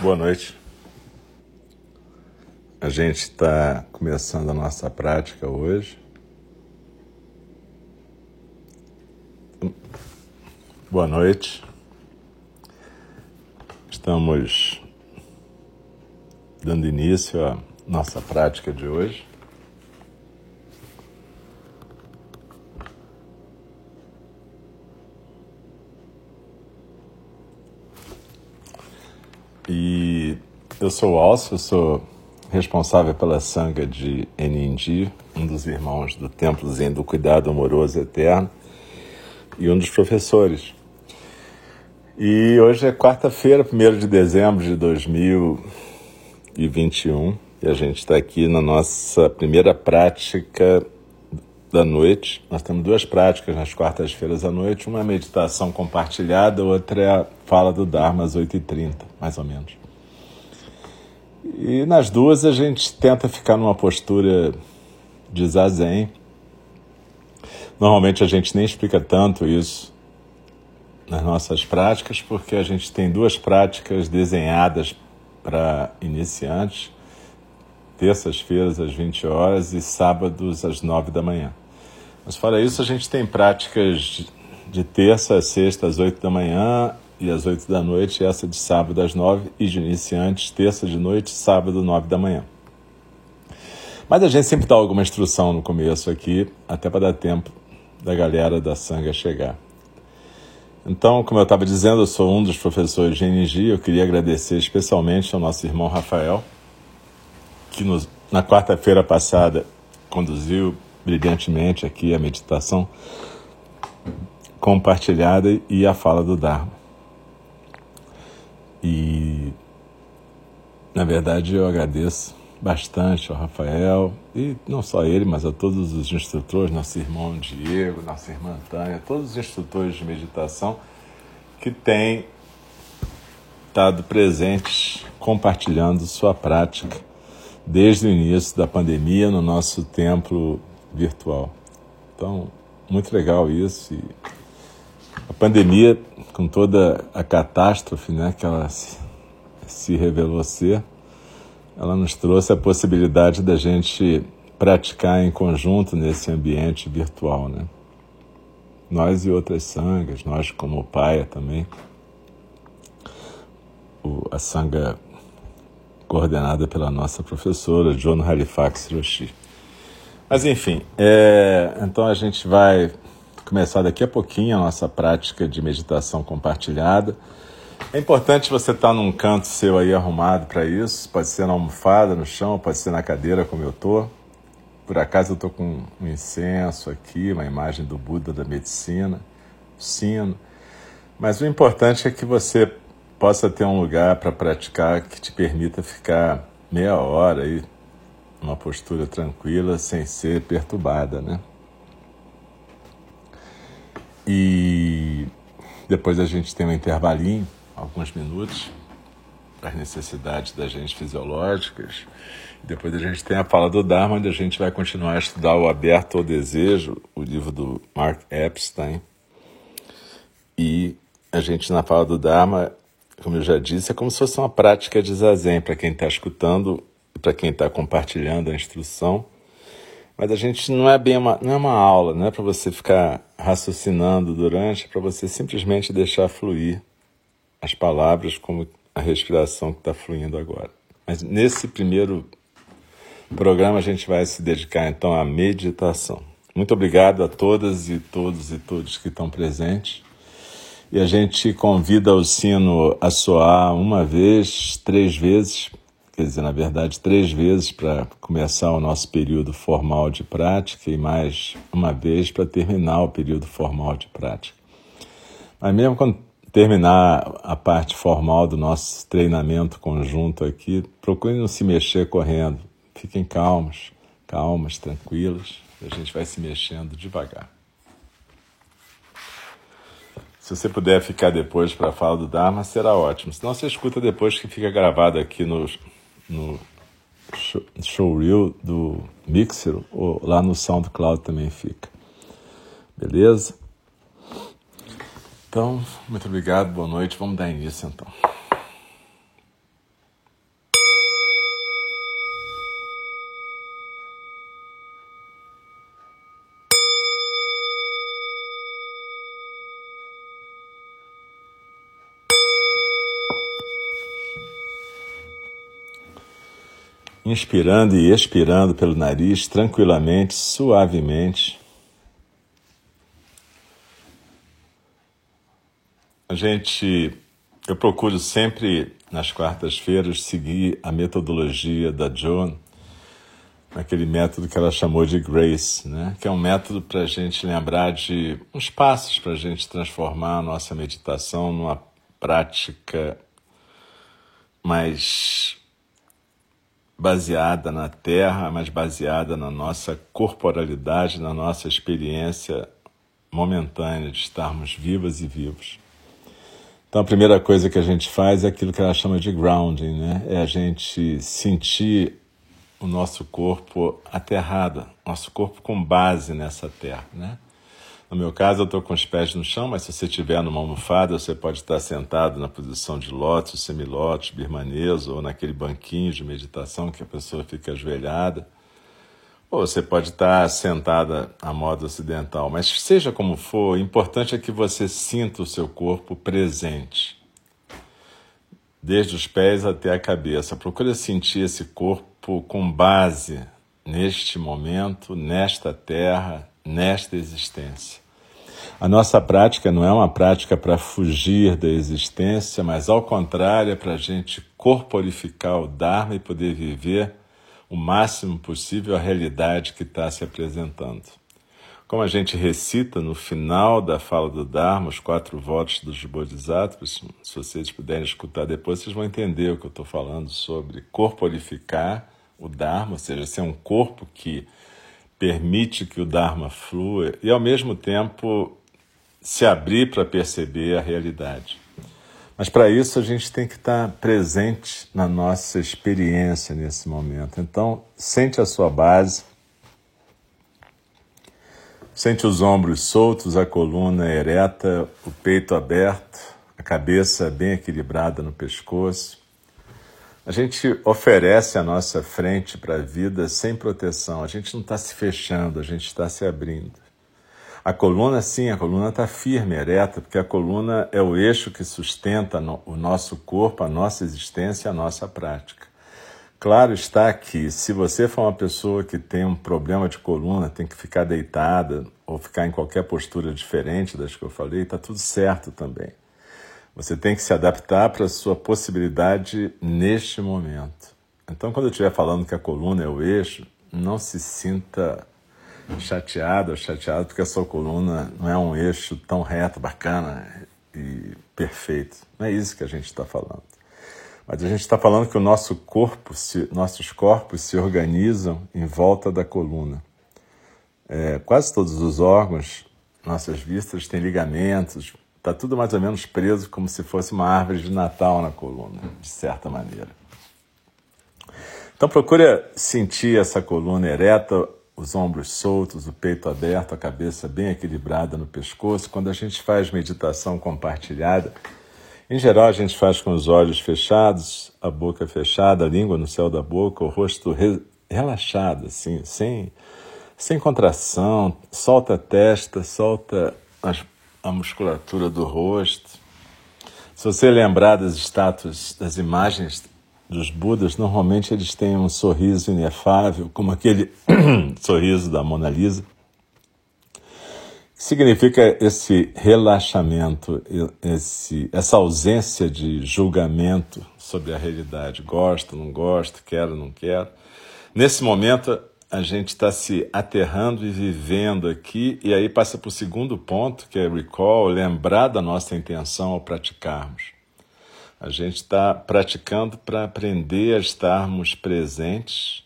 Boa noite. A gente está começando a nossa prática hoje. Boa noite. Estamos dando início à nossa prática de hoje. Eu sou Alcio, sou responsável pela sanga de Enindi, um dos irmãos do Templo Zen do Cuidado Amoroso Eterno e um dos professores. E hoje é quarta-feira, 1 de dezembro de 2021, e a gente está aqui na nossa primeira prática da noite. Nós temos duas práticas nas quartas-feiras à noite, uma é meditação compartilhada, outra é a fala do Dharma às 8h30, mais ou menos. E nas duas a gente tenta ficar numa postura de zazen. Normalmente a gente nem explica tanto isso nas nossas práticas, porque a gente tem duas práticas desenhadas para iniciantes, terças-feiras às 20 horas e sábados às 9 da manhã. Mas fora isso, a gente tem práticas de terça a sexta às 8 da manhã e às 8 da noite, essa de sábado às 9 e de iniciantes, terça de noite, sábado, 9 da manhã. Mas a gente sempre dá alguma instrução no começo aqui, até para dar tempo da galera da Sanga chegar. Então, como eu estava dizendo, eu sou um dos professores de NG. Eu queria agradecer especialmente ao nosso irmão Rafael, que nos, na quarta-feira passada conduziu brilhantemente aqui a meditação compartilhada e a fala do Dharma. E, na verdade, eu agradeço bastante ao Rafael, e não só ele, mas a todos os instrutores, nosso irmão Diego, nossa irmã Tânia, todos os instrutores de meditação que têm estado presentes compartilhando sua prática desde o início da pandemia no nosso templo virtual. Então, muito legal isso. E a pandemia, com toda a catástrofe né, que ela se, se revelou ser, ela nos trouxe a possibilidade da gente praticar em conjunto nesse ambiente virtual, né? Nós e outras sangas, nós como paia também, o, a sanga coordenada pela nossa professora John Halifax Hiroshi. Mas enfim, é, então a gente vai começar daqui a pouquinho a nossa prática de meditação compartilhada. É importante você estar num canto seu aí arrumado para isso. Pode ser na almofada, no chão, pode ser na cadeira, como eu estou. Por acaso eu estou com um incenso aqui, uma imagem do Buda da medicina, sino. Mas o importante é que você possa ter um lugar para praticar que te permita ficar meia hora aí, uma postura tranquila, sem ser perturbada, né? E depois a gente tem um intervalinho alguns minutos para as necessidades da gente fisiológicas. Depois a gente tem a fala do Dharma, onde a gente vai continuar a estudar o Aberto ao Desejo, o livro do Mark Epstein. E a gente, na fala do Dharma, como eu já disse, é como se fosse uma prática de zazen para quem está escutando para quem está compartilhando a instrução. Mas a gente não é bem uma, não é uma aula, não é para você ficar raciocinando durante, é para você simplesmente deixar fluir as palavras como a respiração que está fluindo agora. Mas nesse primeiro programa a gente vai se dedicar então à meditação. Muito obrigado a todas e todos e todos que estão presentes. E a gente convida o sino a soar uma vez, três vezes, quer dizer, na verdade, três vezes para começar o nosso período formal de prática e mais uma vez para terminar o período formal de prática. Mas mesmo quando terminar a parte formal do nosso treinamento conjunto aqui, procure não se mexer correndo. Fiquem calmos, calmas, tranquilos. A gente vai se mexendo devagar. Se você puder ficar depois para a fala do Dharma, será ótimo. Senão você escuta depois que fica gravado aqui no, no showreel do Mixer ou lá no SoundCloud também fica. Beleza? Então, muito obrigado, boa noite. Vamos dar início então. Inspirando e expirando pelo nariz, tranquilamente, suavemente. A gente, eu procuro sempre nas quartas-feiras seguir a metodologia da Joan, naquele método que ela chamou de Grace, né? que é um método para a gente lembrar de uns passos para a gente transformar a nossa meditação numa prática mais baseada na terra, mas baseada na nossa corporalidade, na nossa experiência momentânea de estarmos vivas e vivos. Então a primeira coisa que a gente faz é aquilo que ela chama de grounding, né? É a gente sentir o nosso corpo aterrado, nosso corpo com base nessa terra, né? No meu caso, eu estou com os pés no chão, mas se você estiver numa almofada, você pode estar sentado na posição de lótus, semilótus, birmanês, ou naquele banquinho de meditação que a pessoa fica ajoelhada. Ou você pode estar sentada à moda ocidental. Mas seja como for, o importante é que você sinta o seu corpo presente. Desde os pés até a cabeça. Procure sentir esse corpo com base neste momento, nesta terra, nesta existência. A nossa prática não é uma prática para fugir da existência, mas ao contrário, é para a gente corporificar o Dharma e poder viver o máximo possível a realidade que está se apresentando. Como a gente recita no final da fala do Dharma, os quatro votos dos Bodhisattvas, se vocês puderem escutar depois, vocês vão entender o que eu estou falando sobre corporificar o Dharma, ou seja, ser um corpo que permite que o Dharma flua e, ao mesmo tempo, se abrir para perceber a realidade. Mas para isso a gente tem que estar presente na nossa experiência nesse momento. Então, sente a sua base, sente os ombros soltos, a coluna ereta, o peito aberto, a cabeça bem equilibrada no pescoço. A gente oferece a nossa frente para a vida sem proteção, a gente não está se fechando, a gente está se abrindo. A coluna, sim, a coluna está firme, ereta, porque a coluna é o eixo que sustenta o nosso corpo, a nossa existência, a nossa prática. Claro está que se você for uma pessoa que tem um problema de coluna, tem que ficar deitada ou ficar em qualquer postura diferente das que eu falei, está tudo certo também. Você tem que se adaptar para a sua possibilidade neste momento. Então, quando eu estiver falando que a coluna é o eixo, não se sinta chateado ou chateado porque a sua coluna não é um eixo tão reto, bacana e perfeito. Não é isso que a gente está falando. Mas a gente está falando que o nosso corpo, se, nossos corpos se organizam em volta da coluna. É, quase todos os órgãos, nossas vistas têm ligamentos, está tudo mais ou menos preso como se fosse uma árvore de Natal na coluna, de certa maneira. Então procure sentir essa coluna ereta os ombros soltos, o peito aberto, a cabeça bem equilibrada no pescoço. Quando a gente faz meditação compartilhada, em geral a gente faz com os olhos fechados, a boca fechada, a língua no céu da boca, o rosto re relaxado, assim, sem, sem contração, solta a testa, solta as, a musculatura do rosto. Se você lembrar das estátuas, das imagens dos Budas, normalmente eles têm um sorriso inefável, como aquele sorriso da Mona Lisa. Significa esse relaxamento, esse, essa ausência de julgamento sobre a realidade. Gosto, não gosto, quero, não quero. Nesse momento, a gente está se aterrando e vivendo aqui, e aí passa para o segundo ponto, que é recall, lembrar da nossa intenção ao praticarmos. A gente está praticando para aprender a estarmos presentes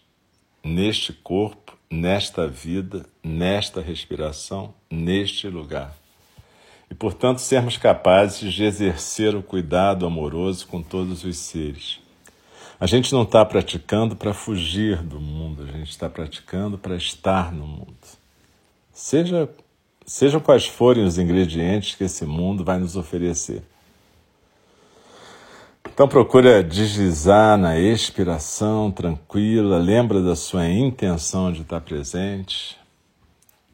neste corpo, nesta vida, nesta respiração, neste lugar. E, portanto, sermos capazes de exercer o cuidado amoroso com todos os seres. A gente não está praticando para fugir do mundo, a gente está praticando para estar no mundo. Seja, sejam quais forem os ingredientes que esse mundo vai nos oferecer. Então procura deslizar na expiração tranquila, lembra da sua intenção de estar presente,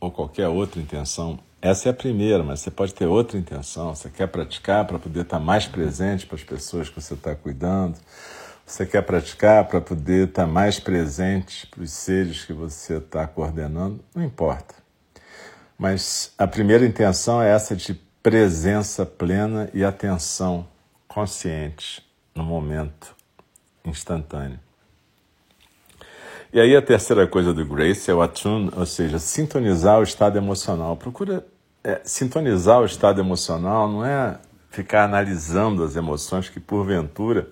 ou qualquer outra intenção. Essa é a primeira, mas você pode ter outra intenção. Você quer praticar para poder estar mais presente para as pessoas que você está cuidando, Você quer praticar para poder estar mais presente para os seres que você está coordenando? Não importa. Mas a primeira intenção é essa de presença plena e atenção consciente no momento instantâneo. E aí a terceira coisa do Grace é o attune, ou seja, sintonizar o estado emocional. Procura é, sintonizar o estado emocional não é ficar analisando as emoções que porventura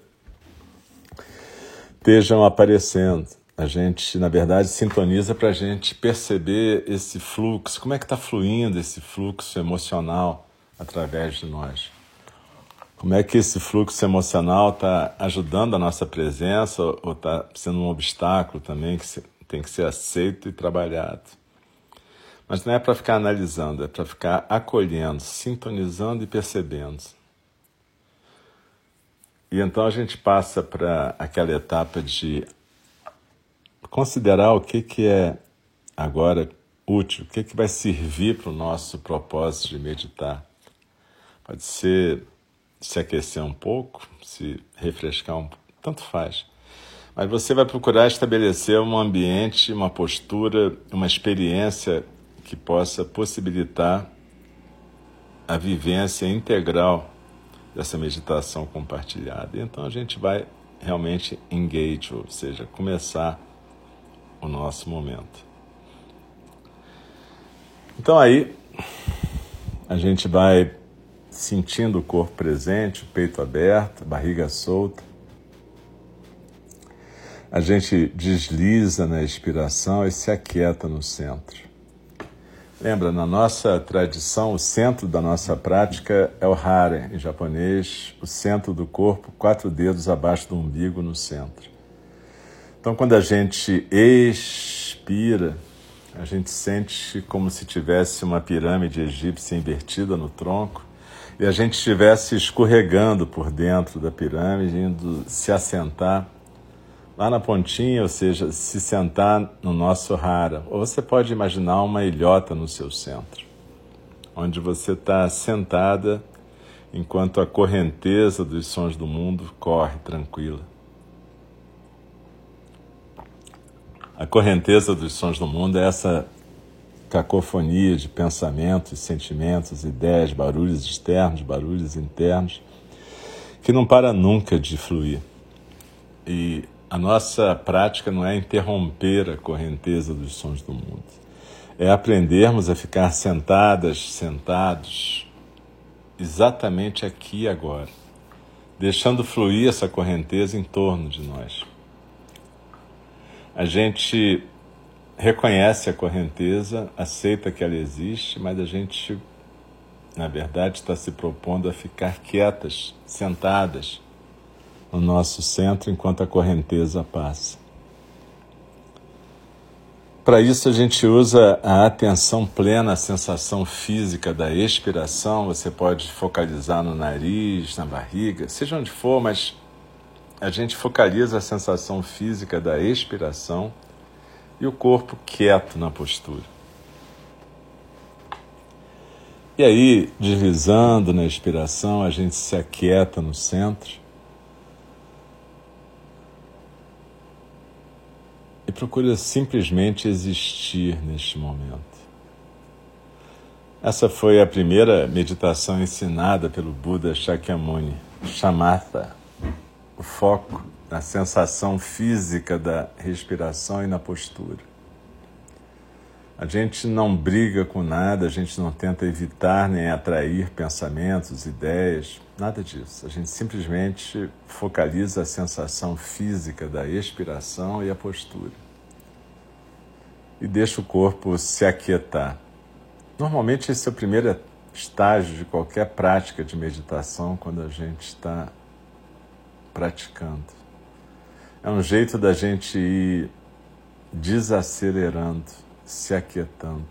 estejam aparecendo. A gente, na verdade, sintoniza para a gente perceber esse fluxo, como é que está fluindo esse fluxo emocional através de nós. Como é que esse fluxo emocional está ajudando a nossa presença ou está sendo um obstáculo também que tem que ser aceito e trabalhado. Mas não é para ficar analisando, é para ficar acolhendo, sintonizando e percebendo. E então a gente passa para aquela etapa de considerar o que, que é agora útil, o que, que vai servir para o nosso propósito de meditar. Pode ser se aquecer um pouco, se refrescar um pouco, tanto faz. Mas você vai procurar estabelecer um ambiente, uma postura, uma experiência que possa possibilitar a vivência integral dessa meditação compartilhada. Então a gente vai realmente engage, ou seja, começar o nosso momento. Então aí a gente vai sentindo o corpo presente, o peito aberto, barriga solta. A gente desliza na expiração e se aquieta no centro. Lembra, na nossa tradição, o centro da nossa prática é o hare, em japonês, o centro do corpo, quatro dedos abaixo do umbigo no centro. Então, quando a gente expira, a gente sente como se tivesse uma pirâmide egípcia invertida no tronco e a gente estivesse escorregando por dentro da pirâmide, indo se assentar lá na pontinha, ou seja, se sentar no nosso rara. Ou você pode imaginar uma ilhota no seu centro, onde você está sentada enquanto a correnteza dos sons do mundo corre tranquila. A correnteza dos sons do mundo é essa cacofonia de pensamentos, sentimentos, ideias, barulhos externos, barulhos internos, que não para nunca de fluir. E a nossa prática não é interromper a correnteza dos sons do mundo. É aprendermos a ficar sentadas, sentados, exatamente aqui e agora, deixando fluir essa correnteza em torno de nós. A gente reconhece a correnteza, aceita que ela existe, mas a gente, na verdade, está se propondo a ficar quietas, sentadas, no nosso centro enquanto a correnteza passa. Para isso, a gente usa a atenção plena, a sensação física da expiração. Você pode focalizar no nariz, na barriga, seja onde for, mas a gente focaliza a sensação física da expiração e o corpo quieto na postura. E aí, deslizando na expiração, a gente se aquieta no centro e procura simplesmente existir neste momento. Essa foi a primeira meditação ensinada pelo Buda Shakyamuni, Shamatha, o foco na sensação física da respiração e na postura. A gente não briga com nada, a gente não tenta evitar nem atrair pensamentos, ideias, nada disso. A gente simplesmente focaliza a sensação física da expiração e a postura e deixa o corpo se aquietar. Normalmente, esse é o primeiro estágio de qualquer prática de meditação quando a gente está praticando. É um jeito da gente ir desacelerando, se aquietando.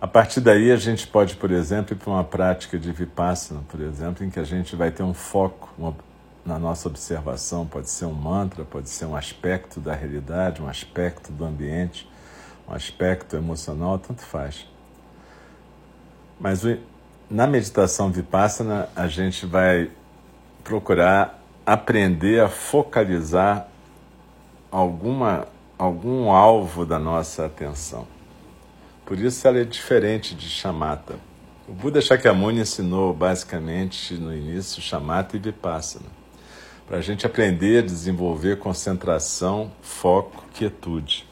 A partir daí, a gente pode, por exemplo, ir para uma prática de vipassana, por exemplo, em que a gente vai ter um foco, na nossa observação, pode ser um mantra, pode ser um aspecto da realidade, um aspecto do ambiente, um aspecto emocional, tanto faz. Mas na meditação vipassana, a gente vai procurar aprender a focalizar alguma, algum alvo da nossa atenção. Por isso ela é diferente de chamata. O Buda Shakyamuni ensinou basicamente no início chamata e vipassana, para a gente aprender a desenvolver concentração, foco, quietude.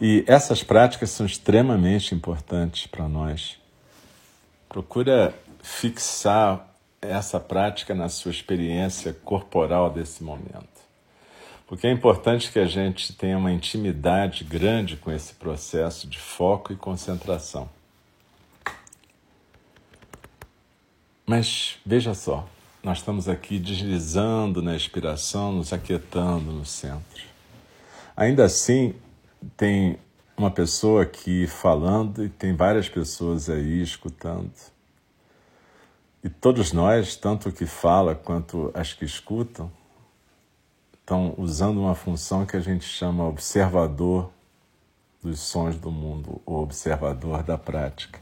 E essas práticas são extremamente importantes para nós. Procura fixar essa prática na sua experiência corporal desse momento. Porque é importante que a gente tenha uma intimidade grande com esse processo de foco e concentração. Mas veja só, nós estamos aqui deslizando na inspiração, nos aquietando no centro. Ainda assim, tem uma pessoa aqui falando e tem várias pessoas aí escutando. E todos nós, tanto o que fala quanto as que escutam, estão usando uma função que a gente chama observador dos sons do mundo, ou observador da prática.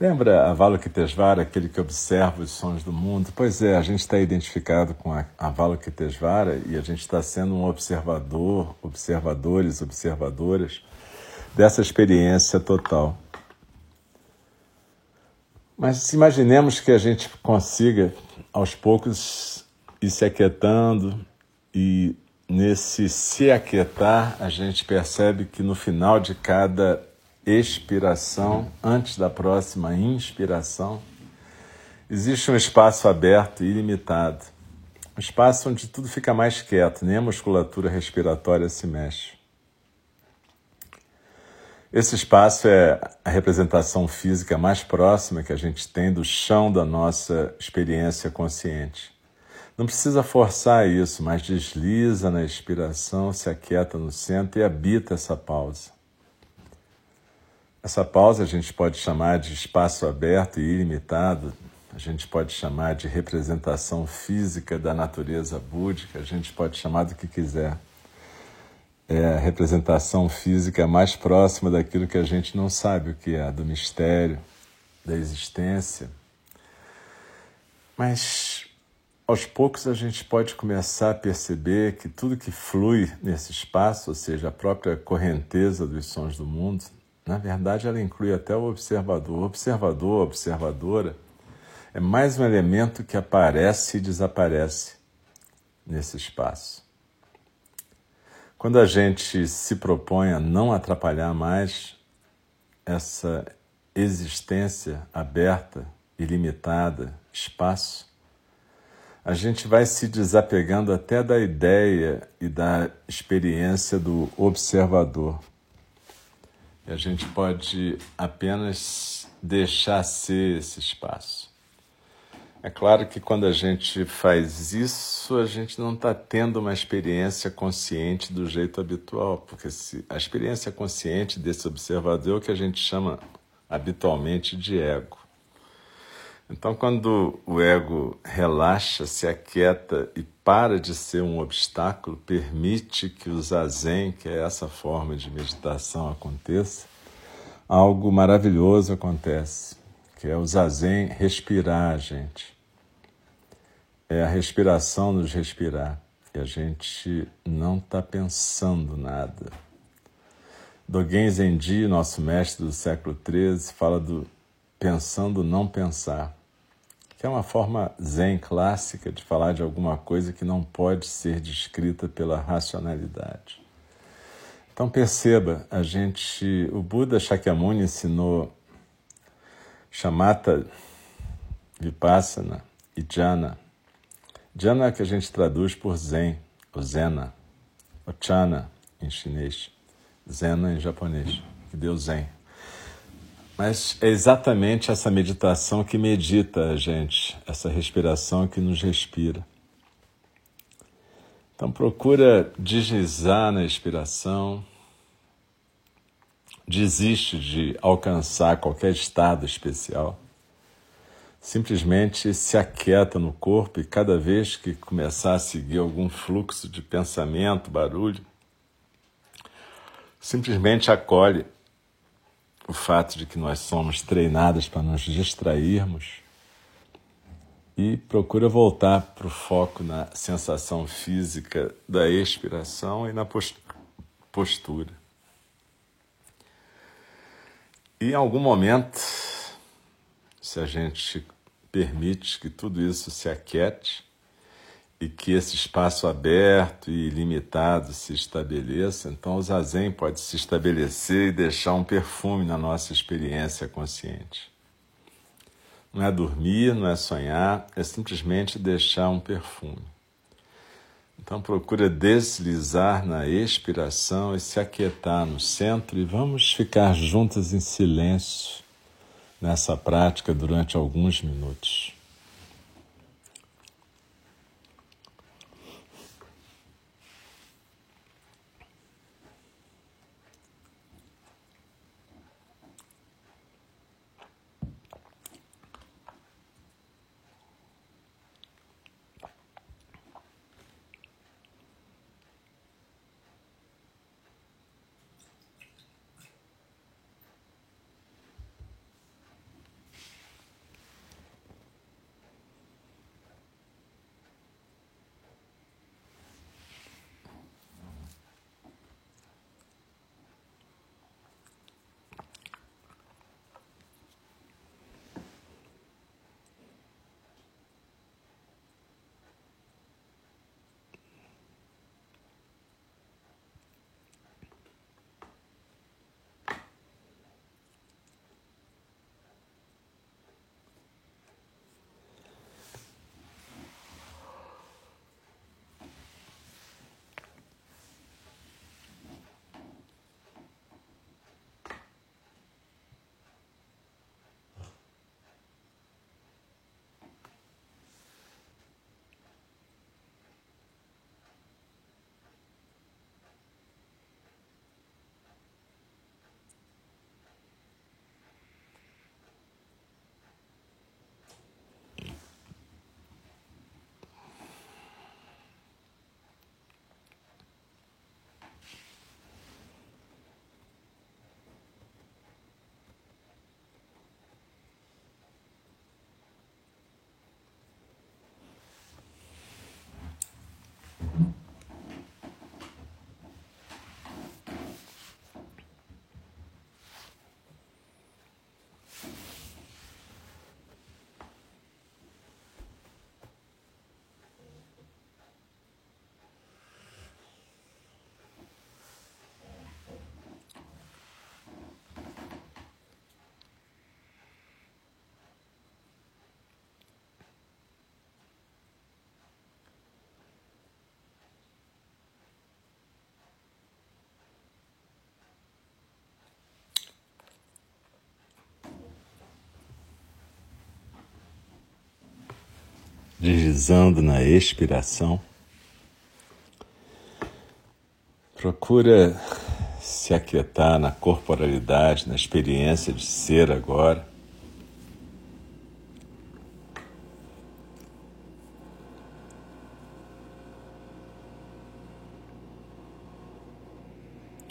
Lembra Avalokitesvara, aquele que observa os sons do mundo? Pois é, a gente está identificado com a Avalokitesvara e a gente está sendo um observador, observadores, observadoras dessa experiência total. Mas imaginemos que a gente consiga, aos poucos, ir se aquietando e nesse se aquietar, a gente percebe que no final de cada expiração, antes da próxima inspiração, existe um espaço aberto e ilimitado. Um espaço onde tudo fica mais quieto, nem a musculatura respiratória se mexe. Esse espaço é a representação física mais próxima que a gente tem do chão da nossa experiência consciente. Não precisa forçar isso, mas desliza na expiração, se aquieta no centro e habita essa pausa. Essa pausa a gente pode chamar de espaço aberto e ilimitado, a gente pode chamar de representação física da natureza búdica, a gente pode chamar do que quiser é a representação física mais próxima daquilo que a gente não sabe o que é, do mistério, da existência. Mas aos poucos a gente pode começar a perceber que tudo que flui nesse espaço, ou seja, a própria correnteza dos sons do mundo, na verdade ela inclui até o observador. O observador, a observadora, é mais um elemento que aparece e desaparece nesse espaço. Quando a gente se propõe a não atrapalhar mais essa existência aberta, ilimitada, espaço, a gente vai se desapegando até da ideia e da experiência do observador. E a gente pode apenas deixar ser esse espaço. É claro que quando a gente faz isso, a gente não está tendo uma experiência consciente do jeito habitual, porque se, a experiência consciente desse observador é o que a gente chama habitualmente de ego. Então, quando o ego relaxa, se aquieta e para de ser um obstáculo, permite que o zazen, que é essa forma de meditação, aconteça, algo maravilhoso acontece que é o zazen respirar, gente. É a respiração nos respirar. E a gente não está pensando nada. Dogen Zenji, nosso mestre do século XIII, fala do pensando não pensar, que é uma forma zen clássica de falar de alguma coisa que não pode ser descrita pela racionalidade. Então perceba, a gente, o Buda Shakyamuni ensinou Shamatha, Vipassana e Jhana. Jhana é que a gente traduz por Zen, ou Zena, ou Chana em chinês, Zena em japonês, que deu Zen. Mas é exatamente essa meditação que medita a gente, essa respiração que nos respira. Então procura deslizar na expiração, desiste de alcançar qualquer estado especial. Simplesmente se aquieta no corpo e cada vez que começar a seguir algum fluxo de pensamento, barulho, simplesmente acolhe o fato de que nós somos treinados para nos distrairmos e procura voltar para o foco na sensação física da expiração e na postura. E em algum momento, se a gente permite que tudo isso se aquiete e que esse espaço aberto e limitado se estabeleça, então o zazen pode se estabelecer e deixar um perfume na nossa experiência consciente. Não é dormir, não é sonhar, é simplesmente deixar um perfume. Então procura deslizar na expiração e se aquietar no centro e vamos ficar juntas em silêncio nessa prática durante alguns minutos. Deslizando na expiração. Procura se aquietar na corporalidade, na experiência de ser agora.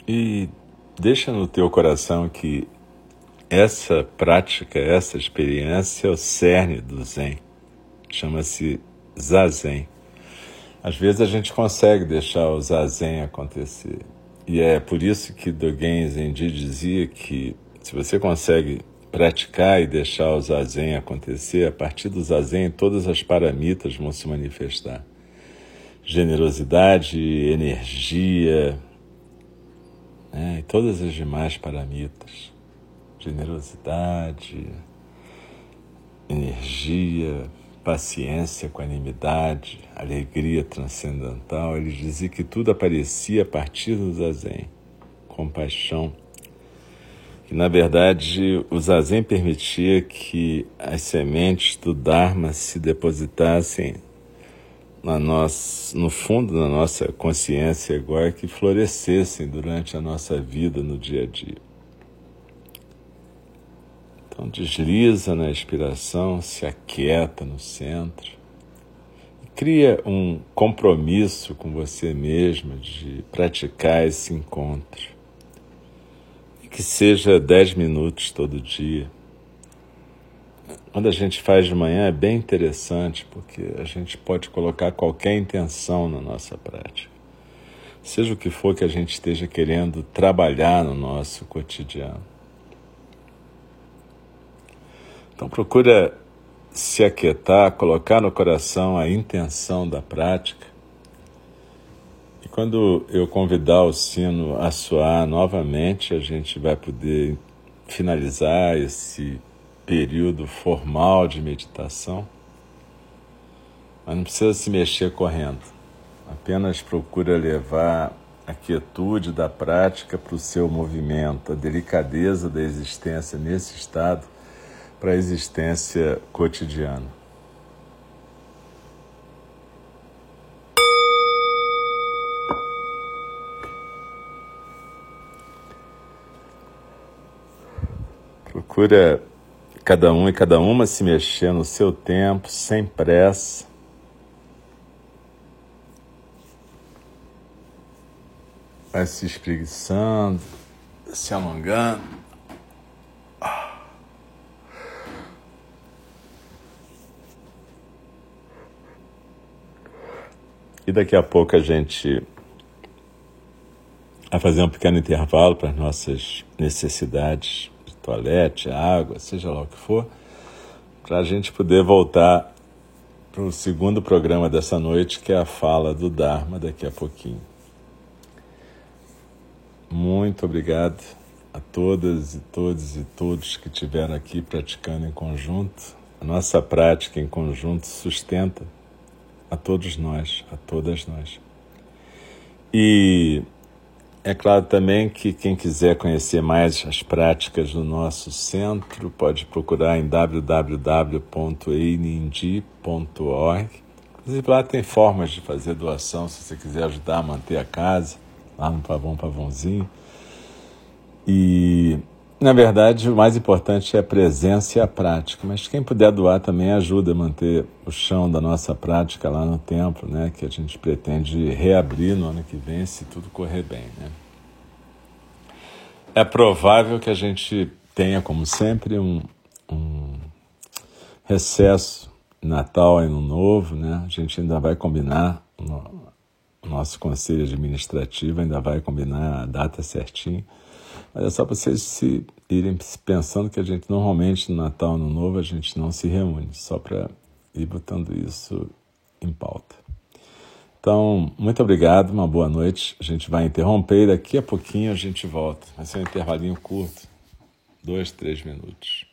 E deixa no teu coração que essa prática, essa experiência é o cerne do Zen chama-se zazen. Às vezes a gente consegue deixar o zazen acontecer. E é por isso que Dogen Zenji dizia que se você consegue praticar e deixar o zazen acontecer, a partir do zazen todas as paramitas vão se manifestar. Generosidade, energia, né? e todas as demais paramitas. Generosidade, energia, paciência, equanimidade, alegria transcendental, ele dizia que tudo aparecia a partir do zazen, compaixão. Que na verdade o zazen permitia que as sementes do Dharma se depositassem na nossa, no fundo da nossa consciência agora que florescessem durante a nossa vida no dia a dia. Então desliza na expiração, se aquieta no centro. Cria um compromisso com você mesmo de praticar esse encontro. E que seja dez minutos todo dia. quando a gente faz de manhã é bem interessante, porque a gente pode colocar qualquer intenção na nossa prática. Seja o que for que a gente esteja querendo trabalhar no nosso cotidiano. Então procura se aquietar, colocar no coração a intenção da prática. E quando eu convidar o sino a soar novamente, a gente vai poder finalizar esse período formal de meditação. Mas não precisa se mexer correndo. Apenas procura levar a quietude da prática para o seu movimento, a delicadeza da existência nesse estado para a existência cotidiana. Procura cada um e cada uma se mexer no seu tempo, sem pressa. Vai se espreguiçando, se alongando. E daqui a pouco a gente vai fazer um pequeno intervalo para as nossas necessidades de toalete, água, seja lá o que for, para a gente poder voltar para o segundo programa dessa noite, que é a fala do Dharma, daqui a pouquinho. Muito obrigado a todas e todos e todos que estiveram aqui praticando em conjunto. A nossa prática em conjunto sustenta a todos nós, a todas nós. E é claro também que quem quiser conhecer mais as práticas do nosso centro pode procurar em www.einindi.org. Inclusive lá tem formas de fazer doação se você quiser ajudar a manter a casa, lá no Pavão Pavãozinho. E na verdade, o mais importante é a presença e a prática, mas quem puder doar também ajuda a manter o chão da nossa prática lá no templo, né, que a gente pretende reabrir no ano que vem, se tudo correr bem. Né. É provável que a gente tenha, como sempre, um, um recesso Natal e Ano Novo, né? A gente ainda vai combinar, o nosso conselho administrativo ainda vai combinar a data certinha mas é só para vocês se irem pensando que a gente normalmente no Natal, no Novo, a gente não se reúne, só para ir botando isso em pauta. Então, muito obrigado, uma boa noite. A gente vai interromper e daqui a pouquinho a gente volta. Vai ser um intervalinho curto, dois, três minutos.